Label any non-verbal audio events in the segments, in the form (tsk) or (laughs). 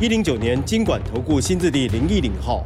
一零九年经管投顾新字第零一零号。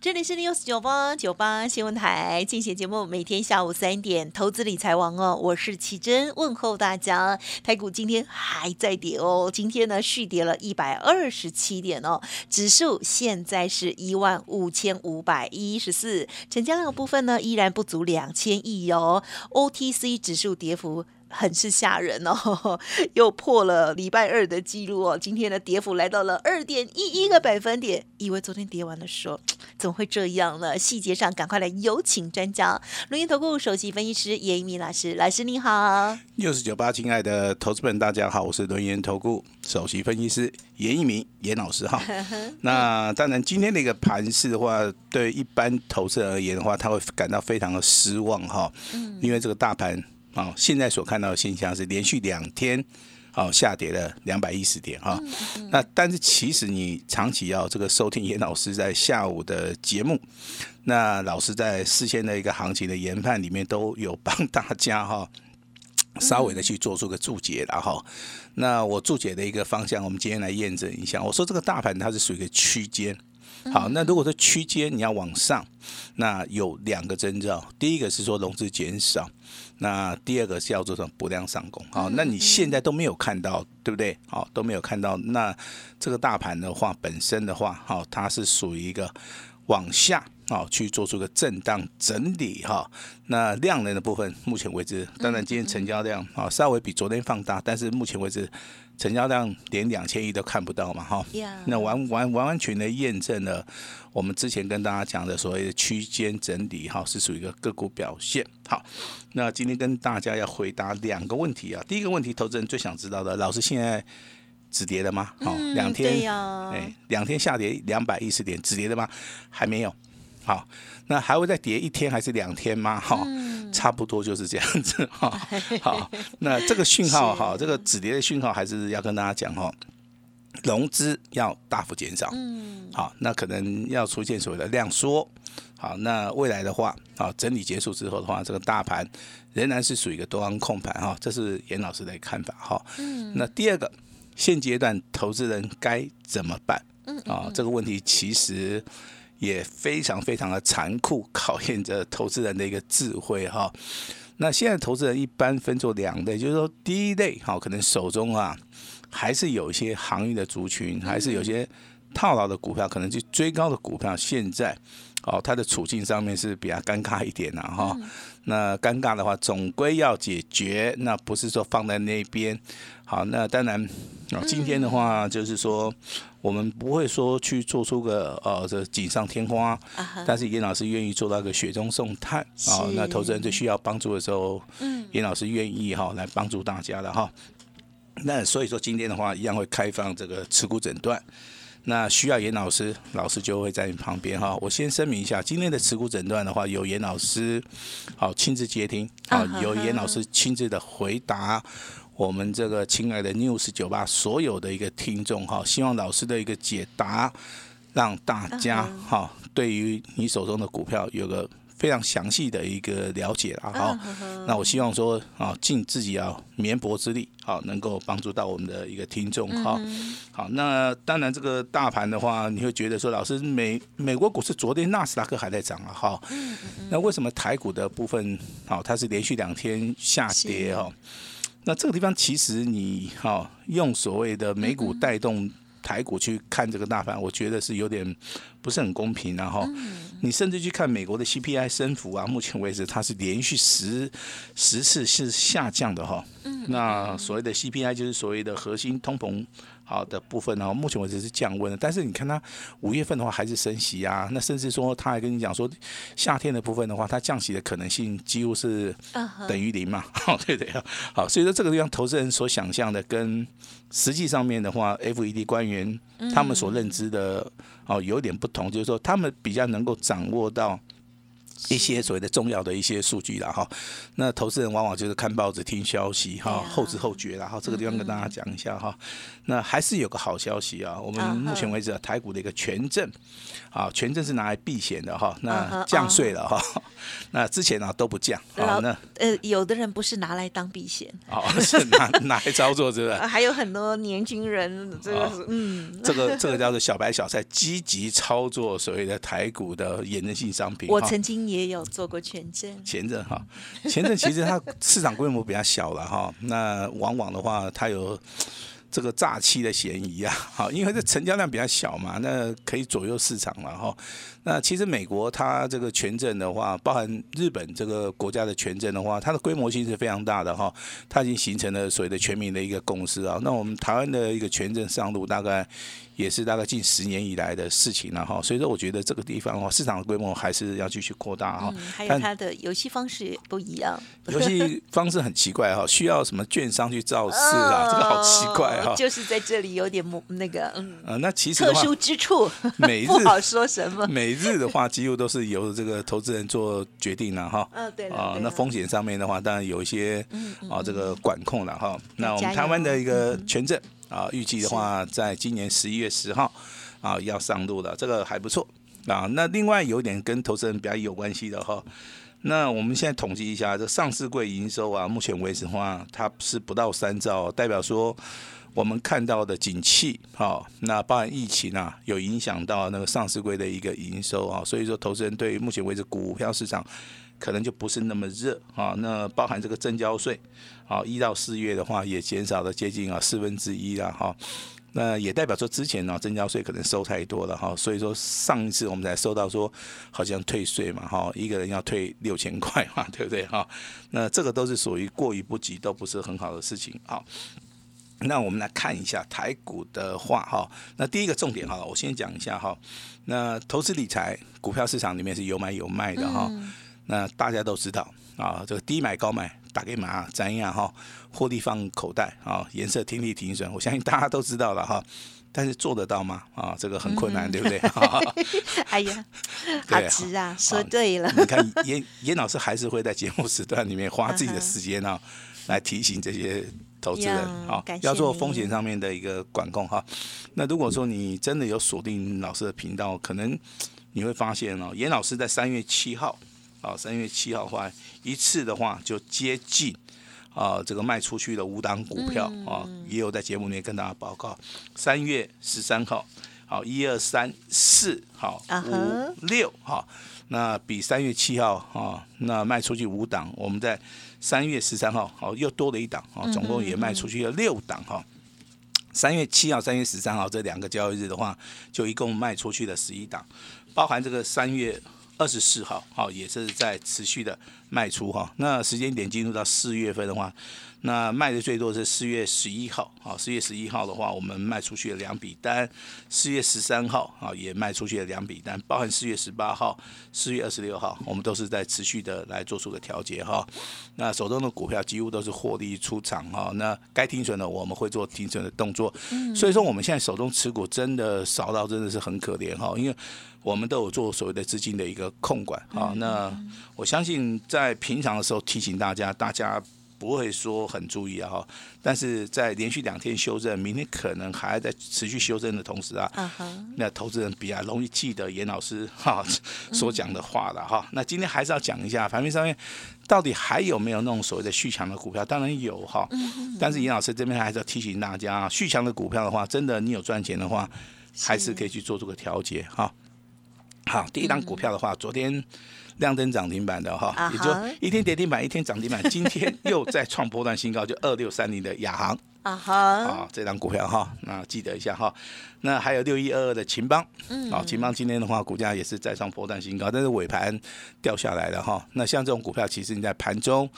这里是 news 九八九八新闻台，进行节目，每天下午三点，投资理财王哦，我是奇珍，问候大家。台股今天还在跌哦，今天呢续跌了一百二十七点哦，指数现在是一万五千五百一十四，成交量部分呢依然不足两千亿哦，OTC 指数跌幅。很是吓人哦，(laughs) 又破了礼拜二的记录哦。今天的跌幅来到了二点一一个百分点，以为昨天跌完了，说 (tsk) 怎么会这样呢？细节上赶快来有请专家，录音投顾首席分析师严一鸣老师，老师你好。六十九八，亲爱的投资们，大家好，我是轮研投顾首席分析师严一鸣严老师哈。(laughs) 那当然，今天的一个盘势的话，对一般投资人而言的话，他会感到非常的失望哈。嗯，因为这个大盘。啊，现在所看到的现象是连续两天，哦下跌了两百一十点哈。那但是其实你长期要这个收听严老师在下午的节目，那老师在事先的一个行情的研判里面都有帮大家哈，稍微的去做出个注解然后，那我注解的一个方向，我们今天来验证一下。我说这个大盘它是属于一个区间。好，那如果说区间你要往上，那有两个征兆，第一个是说融资减少，那第二个是要做成不量上攻。好，那你现在都没有看到，对不对？好，都没有看到，那这个大盘的话，本身的话，好，它是属于一个往下啊去做出个震荡整理哈。那量能的部分，目前为止，当然今天成交量啊稍微比昨天放大，但是目前为止。成交量连两千亿都看不到嘛，哈，那完完完完全的验证了我们之前跟大家讲的所谓的区间整理，哈，是属于一个个股表现。好，那今天跟大家要回答两个问题啊。第一个问题，投资人最想知道的，老师现在止跌了吗？好，两天，哎，两天下跌两百一十点，止跌了吗？还没有。好，那还会再跌一天还是两天吗？哈。差不多就是这样子哈，(laughs) 好，那这个讯号哈，这个止跌的讯号还是要跟大家讲哈，融资要大幅减少，嗯，好，那可能要出现所谓的量缩，好，那未来的话，好，整理结束之后的话，这个大盘仍然是属于一个多方控盘哈，这是严老师的看法哈，嗯，那第二个，现阶段投资人该怎么办？嗯，啊，这个问题其实。也非常非常的残酷，考验着投资人的一个智慧哈。那现在投资人一般分作两类，就是说第一类哈，可能手中啊还是有一些行业的族群，还是有些套牢的股票，可能去追高的股票，现在哦他的处境上面是比较尴尬一点的哈。那尴尬的话，总归要解决，那不是说放在那边。好，那当然啊，今天的话就是说。我们不会说去做出个呃这锦上添花，但是严老师愿意做到个雪中送炭啊。那投资人最需要帮助的时候，嗯，严老师愿意哈来帮助大家的哈。那所以说今天的话，一样会开放这个持股诊断。那需要严老师，老师就会在你旁边哈。我先声明一下，今天的持股诊断的话，有严老师好亲自接听，好由严老师亲自的回答。我们这个亲爱的 News 酒吧所有的一个听众哈，希望老师的一个解答，让大家哈对于你手中的股票有个非常详细的一个了解了哈。那我希望说啊，尽自己啊绵薄之力，好能够帮助到我们的一个听众哈。好，那当然这个大盘的话，你会觉得说，老师美美国股市昨天纳斯达克还在涨了哈。那为什么台股的部分好，它是连续两天下跌哈？那这个地方其实你哈用所谓的美股带动台股去看这个大盘，我觉得是有点不是很公平。然后你甚至去看美国的 CPI 升幅啊，目前为止它是连续十十次是下降的哈。那所谓的 CPI 就是所谓的核心通膨好的部分呢，目前为止是降温的，但是你看它五月份的话还是升息啊，那甚至说他还跟你讲说，夏天的部分的话，它降息的可能性几乎是等于零嘛，对不对？好，所以说这个地方投资人所想象的跟实际上面的话，FED 官员他们所认知的哦有点不同，就是说他们比较能够掌握到。一些所谓的重要的一些数据了哈，那投资人往往就是看报纸、听消息哈，后知后觉然后这个地方跟大家讲一下哈。那还是有个好消息啊，我们目前为止台股的一个权证，啊，权证是拿来避险的哈，那降税了哈，(laughs) 那之前呢都不降啊，那呃有的人不是拿来当避险，(laughs) 哦是拿 (laughs) 拿来操作是不是？还有很多年轻人这个嗯，这个这个叫做小白小菜，积极操作所谓的台股的衍生性商品。我曾经也有做过权证，前证哈，前证其实它市场规模比较小了哈，那往往的话它有。这个诈欺的嫌疑啊，(laughs) 好，因为这成交量比较小嘛，那可以左右市场了哈。那其实美国它这个权证的话，包含日本这个国家的权证的话，它的规模性是非常大的哈，它已经形成了所谓的全民的一个共识啊。那我们台湾的一个权证上路，大概。也是大概近十年以来的事情了哈，所以说我觉得这个地方哦，市场的规模还是要继续扩大哈。还有它的游戏方式也不一样，游戏方式很奇怪哈，需要什么券商去造势啊，(laughs) 这个好奇怪哈。就是在这里有点那个嗯，呃，那其实特殊之处，每日不好说什么。(laughs) 每日的话，几乎都是由这个投资人做决定了哈。嗯，对啊，那风险上面的话，当然有一些啊这个管控了哈。那我们台湾的一个权证。啊，预计的话，在今年十一月十号啊要上路了，这个还不错啊。那另外有点跟投资人比较有关系的哈，那我们现在统计一下，这上市柜营收啊，目前为止的话，它是不到三兆，代表说我们看到的景气哈，那包含疫情啊，有影响到那个上市柜的一个营收啊，所以说投资人对于目前为止股票市场可能就不是那么热啊。那包含这个增交税。好，一到四月的话也减少了接近啊四分之一了哈，那也代表说之前呢增交税可能收太多了哈，所以说上一次我们才收到说好像退税嘛哈，一个人要退六千块嘛，对不对哈？那这个都是属于过于不及，都不是很好的事情好，那我们来看一下台股的话哈，那第一个重点哈，我先讲一下哈，那投资理财股票市场里面是有买有卖的哈，那大家都知道啊，这个低买高卖。打给马怎样哈？获利放口袋啊，颜色听力停损，我相信大家都知道了哈。但是做得到吗？啊，这个很困难，对不对？(laughs) (laughs) 哎呀，好值啊！说对了。你看严严老师还是会在节目时段里面花自己的时间啊，来提醒这些投资人啊，要做风险上面的一个管控哈。那如果说你真的有锁定老师的频道，可能你会发现哦，严老师在三月七号。啊，三月七号的话，一次的话就接近啊，这个卖出去的五档股票啊，也有在节目里面跟大家报告。三月十三号，好，一二三四，好，五六，好，那比三月七号啊，那卖出去五档，我们在三月十三号，好，又多了一档啊，总共也卖出去了六档哈。三月七号、三月十三号这两个交易日的话，就一共卖出去了十一档，包含这个三月。二十四号，好，也是在持续的卖出哈。那时间点进入到四月份的话。那卖的最多是四月十一号，啊，四月十一号的话，我们卖出去了两笔单，四月十三号啊也卖出去了两笔单，包含四月十八号、四月二十六号，我们都是在持续的来做出个调节哈。那手中的股票几乎都是获利出场哈，那该停损的我们会做停损的动作，所以说我们现在手中持股真的少到真的是很可怜哈，因为我们都有做所谓的资金的一个控管啊。那我相信在平常的时候提醒大家，大家。不会说很注意啊哈，但是在连续两天修正，明天可能还在持续修正的同时啊，那投资人比较容易记得严老师哈所讲的话了哈。那今天还是要讲一下盘面上面到底还有没有那种所谓的续强的股票？当然有哈，但是严老师这边还是要提醒大家，续强的股票的话，真的你有赚钱的话，还是可以去做这个调节哈。好，第一档股票的话，昨天。亮灯涨停板的哈啊，也就一天跌停板，一天涨停板，今天又再创波段新高，就二六三零的亚航啊哈，啊，这张股票哈，那记得一下哈。那还有六一二二的秦邦，嗯啊，秦邦今天的话，股价也是再创波段新高，但是尾盘掉下来了哈。那像这种股票，其实你在盘中，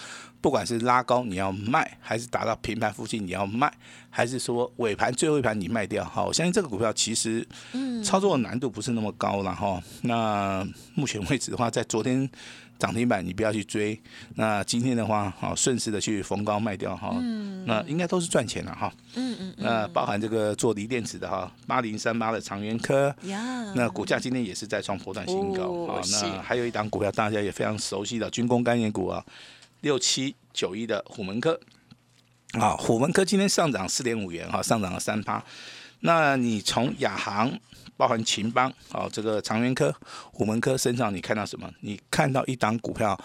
不管是拉高你要卖，还是打到平盘附近你要卖，还是说尾盘最后一盘你卖掉，哈，我相信这个股票其实嗯操作的难度不是那么高了哈。那目前为止的话，在昨天。涨停板你不要去追，那今天的话，好顺势的去逢高卖掉哈，那应该都是赚钱了哈。嗯嗯那包含这个做锂电池的哈，八零三八的长源科，那股价今天也是在创波段新高啊。哦是。那还有一档股票大家也非常熟悉的军工概念股啊，六七九一的虎门科。啊，虎门科今天上涨四点五元哈，上涨了三趴。那你从亚航。包含秦邦哦，这个长源科、虎门科身上，你看到什么？你看到一档股票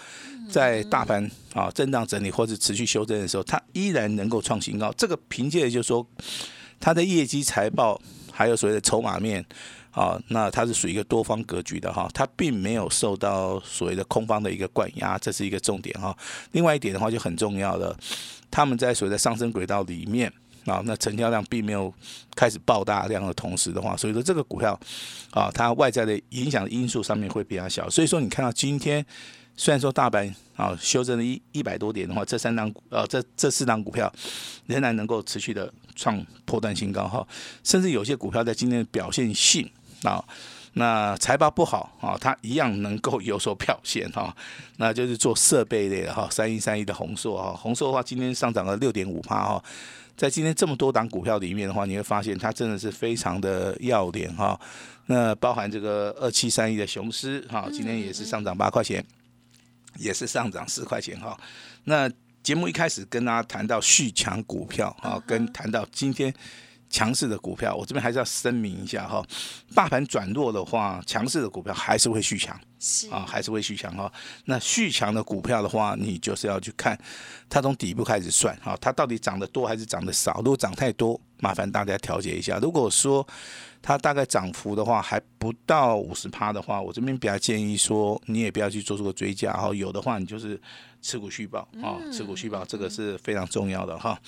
在大盘啊震荡整理或者持续修正的时候，它依然能够创新高。这个凭借就是说它的业绩财报，还有所谓的筹码面啊，那它是属于一个多方格局的哈，它并没有受到所谓的空方的一个灌压，这是一个重点哈。另外一点的话就很重要了，他们在所谓的上升轨道里面。啊，那成交量并没有开始爆大量的同时的话，所以说这个股票啊，它外在的影响因素上面会比较小。所以说你看到今天虽然说大盘啊修正了一一百多点的话，这三档呃这这四档股票仍然能够持续的创破断新高哈，甚至有些股票在今天的表现性啊。那财报不好啊，它一样能够有所表现哈。那就是做设备类的哈，三一三一的红硕哈，红硕的话今天上涨了六点五帕哈。在今天这么多档股票里面的话，你会发现它真的是非常的要点哈。那包含这个二七三一的雄狮哈，今天也是上涨八块钱，也是上涨四块钱哈。那节目一开始跟大家谈到续强股票啊，跟谈到今天强势的股票，我这边还是要声明一下哈，大盘转弱的话，强势的股票还是会续强。是啊，还是会续强哈。那续强的股票的话，你就是要去看它从底部开始算哈，它到底涨得多还是涨得少？如果涨太多，麻烦大家调节一下。如果说它大概涨幅的话还不到五十趴的话，我这边比较建议说，你也不要去做出个追加哈。有的话，你就是持股续报啊，持股续报这个是非常重要的哈。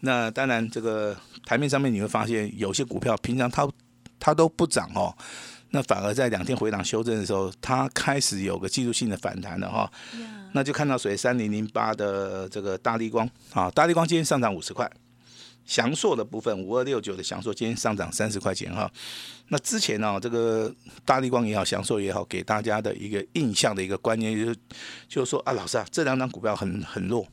那当然，这个台面上面你会发现有些股票平常它它都不涨哦。那反而在两天回档修正的时候，它开始有个技术性的反弹了哈。那就看到谁三零零八的这个大力光啊，大力光今天上涨五十块，翔硕的部分五二六九的翔硕今天上涨三十块钱哈。那之前呢、这个大力光也好，翔硕也好，给大家的一个印象的一个观念就是，就是说啊，老师啊，这两张股票很很弱。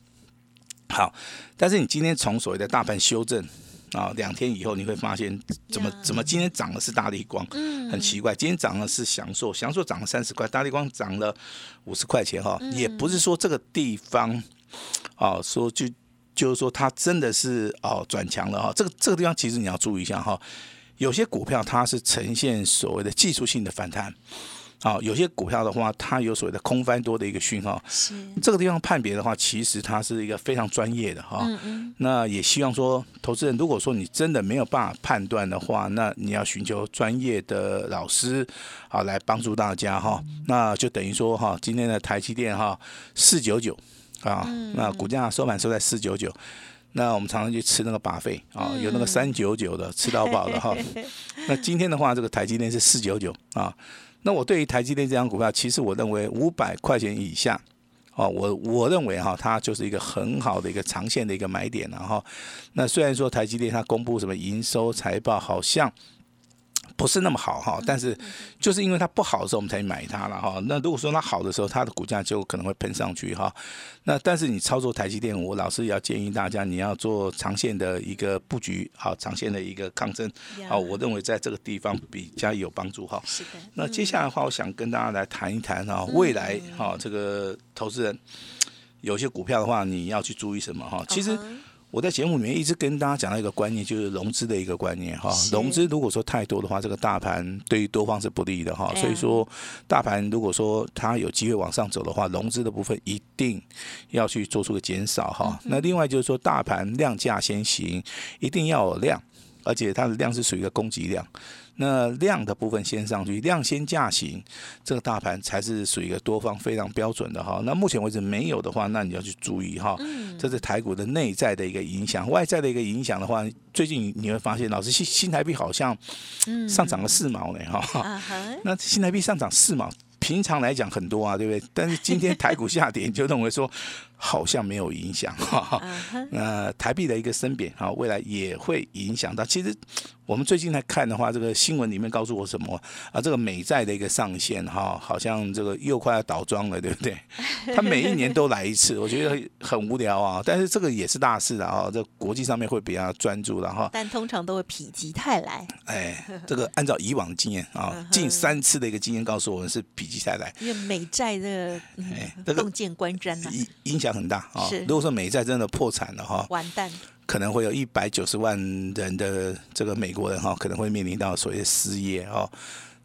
好，但是你今天从所谓的大盘修正。啊，两天以后你会发现，怎么怎么今天涨的是大力光，嗯很奇怪，今天涨的是翔硕，翔硕涨了三十块，大力光涨了五十块钱哈，也不是说这个地方，啊，说就就是说它真的是哦转强了哈，这个这个地方其实你要注意一下哈，有些股票它是呈现所谓的技术性的反弹。好，有些股票的话，它有所谓的空翻多的一个讯号。是这个地方判别的话，其实它是一个非常专业的哈。嗯嗯那也希望说，投资人如果说你真的没有办法判断的话，那你要寻求专业的老师啊来帮助大家哈。那就等于说哈，今天的台积电哈四九九啊，那股价收盘收在四九九。那我们常常去吃那个把费啊，有那个三九九的吃到饱的哈。(laughs) 那今天的话，这个台积电是四九九啊。那我对于台积电这张股票，其实我认为五百块钱以下，哦，我我认为哈，它就是一个很好的一个长线的一个买点了哈。那虽然说台积电它公布什么营收财报，好像。不是那么好哈，但是就是因为它不好的时候，我们才买它了哈。那如果说它好的时候，它的股价就可能会喷上去哈。那但是你操作台积电，我老师也要建议大家，你要做长线的一个布局，好，长线的一个抗争，好，我认为在这个地方比较有帮助哈。是的，那接下来的话，我想跟大家来谈一谈哈，未来哈这个投资人有些股票的话，你要去注意什么哈？其实。我在节目里面一直跟大家讲到一个观念，就是融资的一个观念哈。融资如果说太多的话，这个大盘对于多方是不利的哈。所以说，大盘如果说它有机会往上走的话，融资的部分一定要去做出个减少哈。那另外就是说，大盘量价先行，一定要有量。而且它的量是属于一个供给量。那量的部分先上去，量先价行，这个大盘才是属于一个多方非常标准的哈。那目前为止没有的话，那你要去注意哈。这是台股的内在的一个影响，外在的一个影响的话，最近你会发现，老师新新台币好像上涨了四毛呢哈。那新台币上涨四毛，平常来讲很多啊，对不对？但是今天台股下跌，你就认为说。好像没有影响 (laughs) 哈，那 (laughs) 台币的一个升贬啊，未来也会影响到。其实我们最近来看的话，这个新闻里面告诉我什么啊？这个美债的一个上限哈，好像这个又快要倒装了，对不对？(laughs) 它每一年都来一次，我觉得很无聊啊。但是这个也是大事的啊，这国际上面会比较专注的哈。但通常都会否极泰来。哎，这个按照以往的经验啊，近三次的一个经验告诉我们是否极泰来。因为美债的哎，这个洞见观瞻呐，影影响。很大啊！如果说美债真的破产了哈，完蛋，可能会有一百九十万人的这个美国人哈，可能会面临到所谓的失业哦。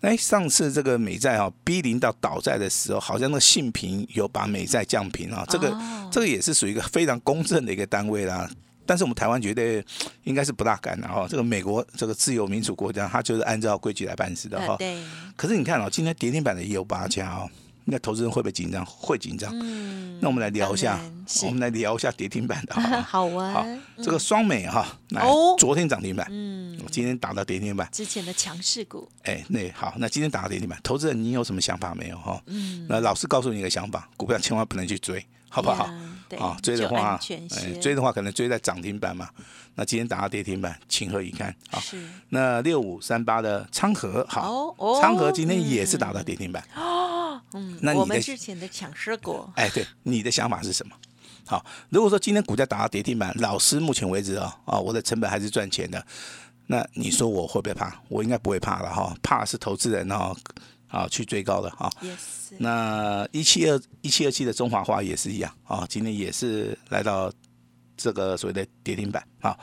哎，上次这个美债哈逼临到倒债的时候，好像那信评有把美债降平啊，这个这个也是属于一个非常公正的一个单位啦。但是我们台湾绝对应该是不大敢的哈。这个美国这个自由民主国家，它就是按照规矩来办事的哈。对。可是你看哦，今天跌停板的也有八家哦。那投资人会不会紧张？会紧张。嗯，那我们来聊一下，我们来聊一下跌停板的。(laughs) 好啊。好，这个双美哈，来，昨天涨停板，嗯，今天打到跌停板。之前的强势股。哎，那好，那今天打到跌停板，投资人你有什么想法没有哈？嗯，那老师告诉你一个想法，股票千万不能去追，好不好？对。啊，追的话，哎，追的话可能追在涨停板嘛。那今天打到跌停板，情何以堪？好，是。那六五三八的昌河，好，昌河今天也是打到跌停板。嗯，那我们之前的抢势股，哎，对，你的想法是什么？好，如果说今天股价打到跌停板，老师目前为止啊，啊，我的成本还是赚钱的，那你说我会不会怕？我应该不会怕了哈，怕是投资人哦，啊，去追高的哈。那一七二一七二七的中华化也是一样啊，今天也是来到这个所谓的跌停板啊。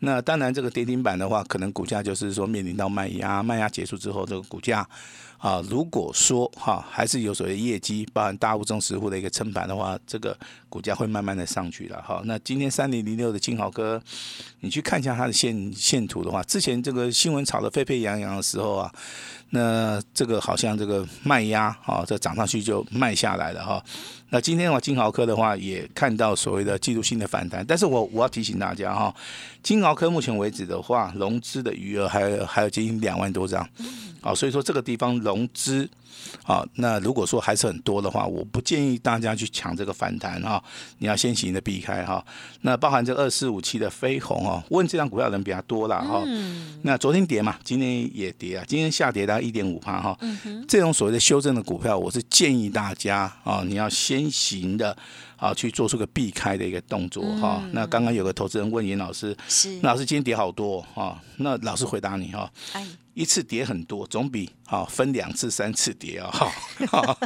那当然，这个跌停板的话，可能股价就是说面临到卖压，卖压结束之后，这个股价。啊，如果说哈还是有所谓业绩，包含大物中实户的一个撑盘的话，这个股价会慢慢的上去了哈。那今天三零零六的金豪哥，你去看一下它的线线图的话，之前这个新闻炒得沸沸扬扬的时候啊，那这个好像这个卖压啊，这涨上去就卖下来了哈。那今天的话，金豪科的话也看到所谓的季度性的反弹，但是我我要提醒大家哈，金鳌科目前为止的话，融资的余额还有还有接近两万多张。啊，所以说这个地方融资，好，那如果说还是很多的话，我不建议大家去抢这个反弹哈，你要先行的避开哈。那包含这二四五七的飞鸿哦，问这张股票的人比较多了哈。嗯那昨天跌嘛，今天也跌啊，今天下跌到一点五趴哈。这种所谓的修正的股票，我是建议大家啊，你要先行的。啊，去做出个避开的一个动作哈。那刚刚有个投资人问严老师，是老师今天跌好多哈。那老师回答你哈，一次跌很多，总比啊分两次、三次跌啊哈。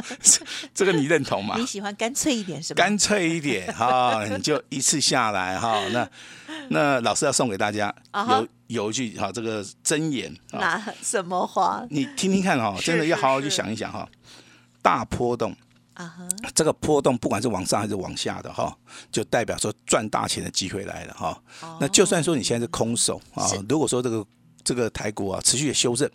这个你认同吗？你喜欢干脆一点是吧？干脆一点哈，你就一次下来哈。那那老师要送给大家有有一句哈这个真言啊，什么话？你听听看哈，真的要好好去想一想哈。大波动。啊这个波动不管是往上还是往下的哈，就代表说赚大钱的机会来了哈。那就算说你现在是空手啊，如果说这个这个台股啊持续的修正，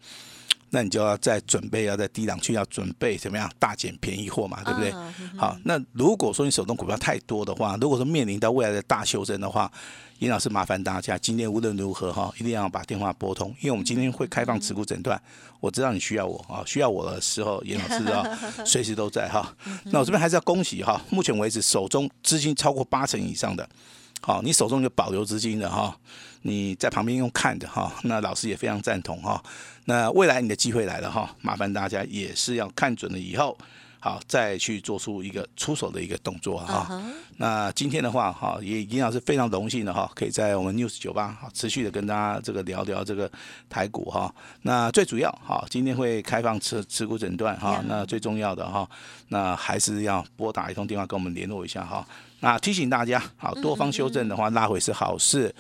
那你就要在准备要在低档区要准备怎么样大捡便宜货嘛，对不对？好，那如果说你手中股票太多的话，如果说面临到未来的大修正的话。严老师，麻烦大家今天无论如何哈，一定要把电话拨通，因为我们今天会开放持股诊断。我知道你需要我啊，需要我的时候，严老师啊，(laughs) 随时都在哈。那我这边还是要恭喜哈，目前为止手中资金超过八成以上的，好，你手中有保留资金的哈，你在旁边用看的哈，那老师也非常赞同哈。那未来你的机会来了哈，麻烦大家也是要看准了以后。好，再去做出一个出手的一个动作哈。那今天的话，哈，也一样是非常荣幸的哈，可以在我们 News 九八好持续的跟大家这个聊聊这个台股哈。那最主要哈，今天会开放持持股诊断哈。那最重要的哈，那还是要拨打一通电话跟我们联络一下哈。那提醒大家，好，多方修正的话拉回是好事。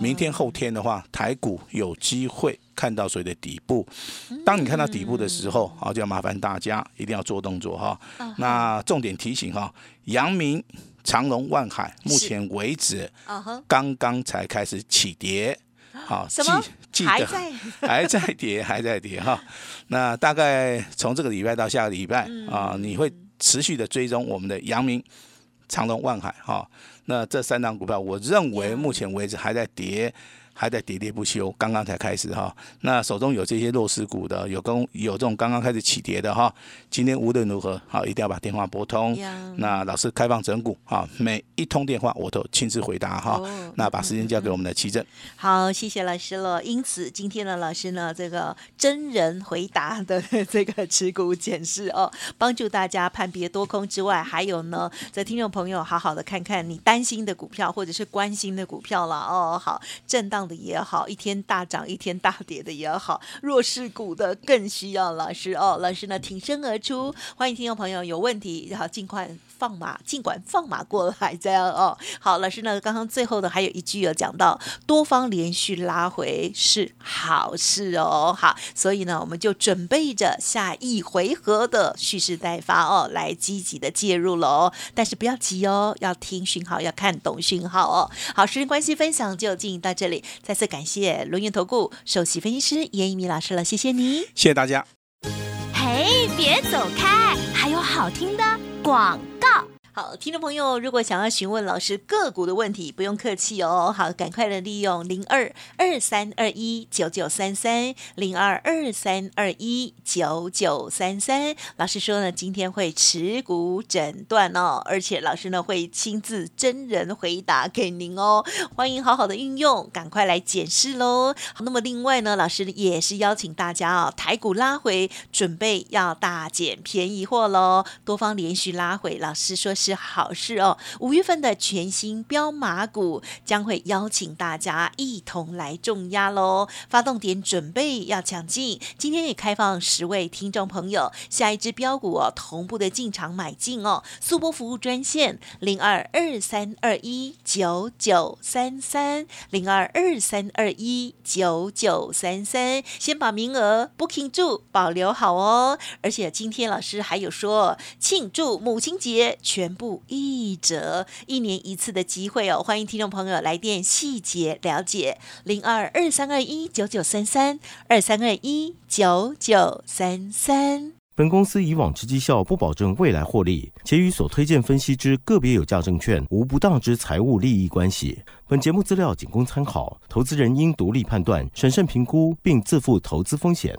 明天后天的话，台股有机会。看到所谓的底部，当你看到底部的时候，好就要麻烦大家一定要做动作哈。那重点提醒哈，阳明、长隆、万海，目前为止刚刚才开始起跌，好，记？记得还在 (laughs) 还在跌，还在跌哈。那大概从这个礼拜到下个礼拜嗯啊，你会持续的追踪我们的阳明、长隆、万海哈。那这三档股票，我认为目前为止还在跌。还在喋喋不休，刚刚才开始哈。那手中有这些弱势股的，有跟有这种刚刚开始起跌的哈，今天无论如何，好一定要把电话拨通。那老师开放整股哈，每一通电话我都亲自回答哈。哦那把时间交给我们的齐正。好，谢谢老师了。因此，今天呢，老师呢，这个真人回答的这个持股检视哦，帮助大家判别多空之外，还有呢，在听众朋友好好的看看你担心的股票或者是关心的股票了哦。好，震荡的也好，一天大涨一天大跌的也好，弱势股的更需要老师哦。老师呢挺身而出，欢迎听众朋友有问题，然后尽快放马，尽管放马过来这样哦。(laughs) 好，老师呢刚刚最后的还有一句有讲到，多方连续拉回是好事哦。好，所以呢我们就准备着下一回合的蓄势待发哦，来积极的介入了哦。但是不要急哦，要听讯号，要看懂讯号哦。好，时间关系分享就进行到这里，再次感谢轮源投顾首席分析师严一鸣老师了，谢谢你。谢谢大家。嘿，别走开，还有好听的广告。好，听众朋友，如果想要询问老师个股的问题，不用客气哦。好，赶快的利用零二二三二一九九三三零二二三二一九九三三。老师说呢，今天会持股诊断哦，而且老师呢会亲自真人回答给您哦。欢迎好好的运用，赶快来检视喽。好，那么另外呢，老师也是邀请大家哦，台股拉回，准备要大捡便宜货喽。多方连续拉回，老师说是好事哦。五月份的全新标马股将会邀请大家一同来重压喽。发动点准备要抢进，今天也开放十位听众朋友，下一支标股哦同步的进场买进哦。速播服务专线零二二三二一九九三三零二二三二一九九三三，先把名额 booking 住，保留好哦。而且今天老师还有说，庆祝母亲节全全部一折，一年一次的机会哦，欢迎听众朋友来电细节了解零二二三二一九九三三二三二一九九三三。本公司以往之绩效不保证未来获利，且与所推荐分析之个别有价证券无不当之财务利益关系。本节目资料仅供参考，投资人应独立判断、审慎评估，并自负投资风险。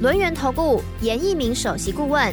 轮源投顾严一鸣首席顾问，